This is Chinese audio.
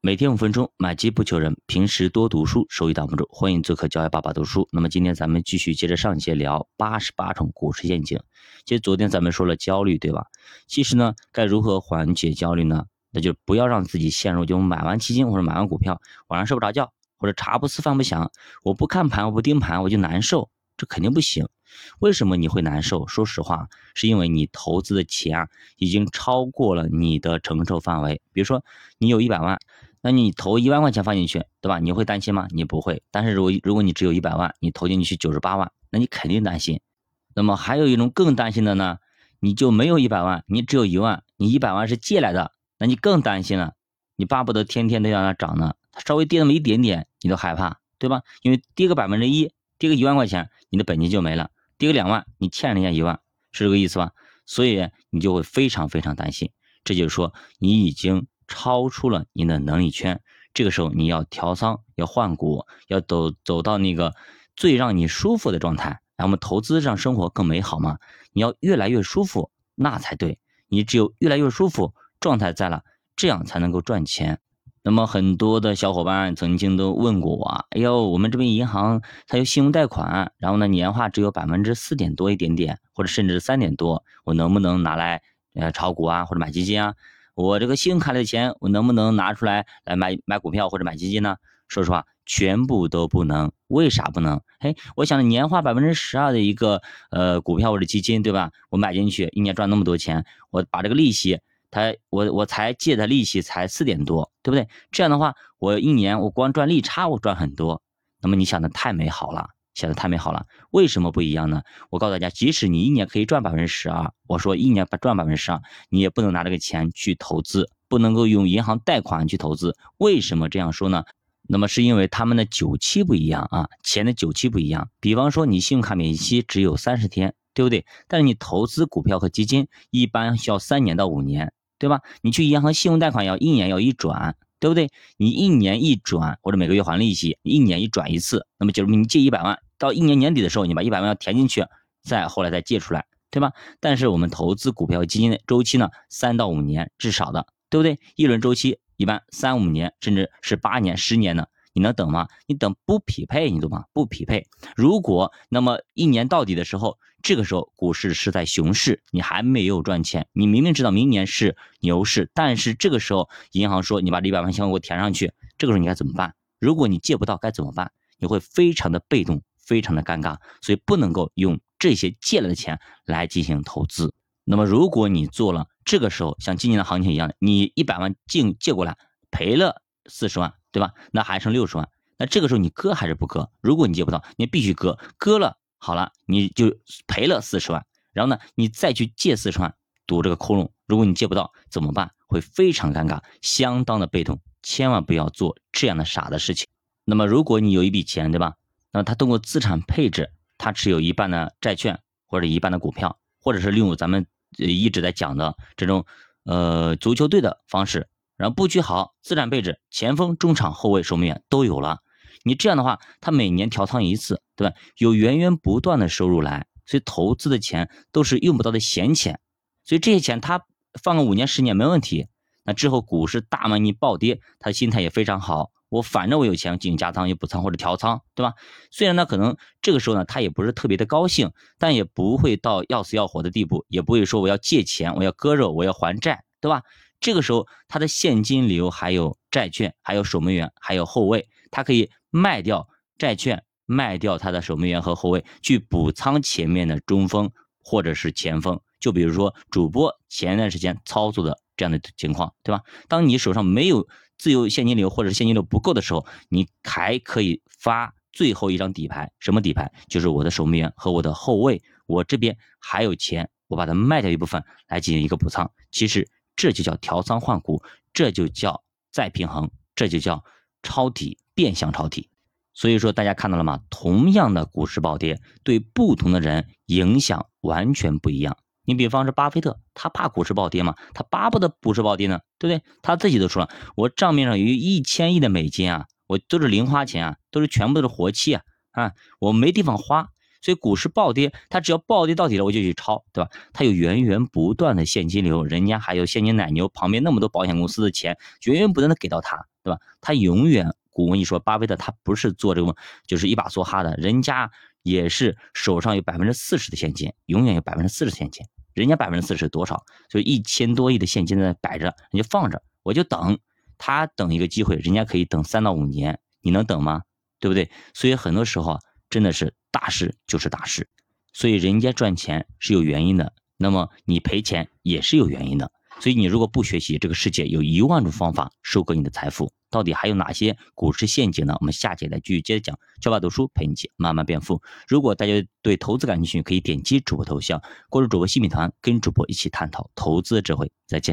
每天五分钟，买基不求人。平时多读书，收益挡不住。欢迎做客教育爸爸读书。那么今天咱们继续接着上节聊八十八种股市陷阱。其实昨天咱们说了焦虑，对吧？其实呢，该如何缓解焦虑呢？那就不要让自己陷入，就买完基金或者买完股票，晚上睡不着觉，或者茶不思饭不想，我不看盘，我不盯盘，我就难受，这肯定不行。为什么你会难受？说实话，是因为你投资的钱啊，已经超过了你的承受范围。比如说，你有一百万。那你投一万块钱放进去，对吧？你会担心吗？你不会。但是如果如果你只有一百万，你投进去九十八万，那你肯定担心。那么还有一种更担心的呢，你就没有一百万，你只有一万，你一百万是借来的，那你更担心了。你巴不得天天都让它涨呢，它稍微跌那么一点点，你都害怕，对吧？因为跌个百分之一，跌个一万块钱，你的本金就没了；跌个两万，你欠人家一万，是这个意思吧？所以你就会非常非常担心。这就是说，你已经。超出了你的能力圈，这个时候你要调仓，要换股，要走走到那个最让你舒服的状态，然后我们投资让生活更美好嘛？你要越来越舒服，那才对。你只有越来越舒服，状态在了，这样才能够赚钱。那么很多的小伙伴曾经都问过我，哎呦，我们这边银行它有信用贷款，然后呢年化只有百分之四点多一点点，或者甚至三点多，我能不能拿来呃炒股啊，或者买基金啊？我这个信用卡里的钱，我能不能拿出来来买买股票或者买基金呢？说实话，全部都不能。为啥不能？嘿，我想年化百分之十二的一个呃股票或者基金，对吧？我买进去，一年赚那么多钱，我把这个利息，他我我才借的利息才四点多，对不对？这样的话，我一年我光赚利差，我赚很多。那么你想的太美好了。想的太美好了，为什么不一样呢？我告诉大家，即使你一年可以赚百分之十二，我说一年赚百分之十二，你也不能拿这个钱去投资，不能够用银行贷款去投资。为什么这样说呢？那么是因为他们的久期不一样啊，钱的久期不一样。比方说你信用卡免息只有三十天，对不对？但是你投资股票和基金一般需要三年到五年，对吧？你去银行信用贷款要一年要一转。对不对？你一年一转或者每个月还利息，一年一转一次，那么就是你借一百万，到一年年底的时候，你把一百万要填进去，再后来再借出来，对吧？但是我们投资股票基金的周期呢，三到五年至少的，对不对？一轮周期一般三五年，甚至是八年、十年的。你能等吗？你等不匹配，你懂吗？不匹配。如果那么一年到底的时候，这个时候股市是在熊市，你还没有赚钱，你明明知道明年是牛市，但是这个时候银行说你把这一百万先给我填上去，这个时候你该怎么办？如果你借不到该怎么办？你会非常的被动，非常的尴尬，所以不能够用这些借来的钱来进行投资。那么如果你做了，这个时候像今年的行情一样的，你一百万进借过来赔了四十万。对吧？那还剩六十万，那这个时候你割还是不割？如果你借不到，你必须割，割了好了，你就赔了四十万，然后呢，你再去借四十万堵这个窟窿。如果你借不到怎么办？会非常尴尬，相当的被动，千万不要做这样的傻的事情。那么如果你有一笔钱，对吧？那么他通过资产配置，他持有一半的债券或者一半的股票，或者是利用咱们一直在讲的这种呃足球队的方式。然后布局好，资产配置，前锋、中场、后卫、守门员都有了。你这样的话，他每年调仓一次，对吧？有源源不断的收入来，所以投资的钱都是用不到的闲钱。所以这些钱他放个五年、十年没问题。那之后股市大面积暴跌，他心态也非常好。我反正我有钱进行加仓、也补仓或者调仓，对吧？虽然呢，可能这个时候呢，他也不是特别的高兴，但也不会到要死要活的地步，也不会说我要借钱，我要割肉，我要还债，对吧？这个时候，他的现金流还有债券，还有守门员，还有后卫，他可以卖掉债券，卖掉他的守门员和后卫，去补仓前面的中锋或者是前锋。就比如说主播前一段时间操作的这样的情况，对吧？当你手上没有自由现金流或者现金流不够的时候，你还可以发最后一张底牌。什么底牌？就是我的守门员和我的后卫，我这边还有钱，我把它卖掉一部分来进行一个补仓。其实。这就叫调仓换股，这就叫再平衡，这就叫抄底变相抄底。所以说，大家看到了吗？同样的股市暴跌，对不同的人影响完全不一样。你比方说巴菲特，他怕股市暴跌吗？他巴不得股市暴跌呢，对不对？他自己都说了，我账面上有一千亿的美金啊，我都是零花钱啊，都是全部都是活期啊，啊，我没地方花。所以股市暴跌，他只要暴跌到底了，我就去抄，对吧？他有源源不断的现金流，人家还有现金奶牛，旁边那么多保险公司的钱源源不断的给到他，对吧？他永远，古文一说，巴菲特他不是做这个，就是一把梭哈的，人家也是手上有百分之四十的现金，永远有百分之四十现金。人家百分之四十多少？就一千多亿的现金在那摆着，人家放着，我就等他等一个机会，人家可以等三到五年，你能等吗？对不对？所以很多时候啊，真的是大事就是大事，所以人家赚钱是有原因的，那么你赔钱也是有原因的。所以你如果不学习，这个世界有一万种方法收割你的财富，到底还有哪些股市陷阱呢？我们下节再继续接着讲。教爸读书陪你一起慢慢变富。如果大家对投资感兴趣，可以点击主播头像，关注主播新米团，跟主播一起探讨投资智慧。再见。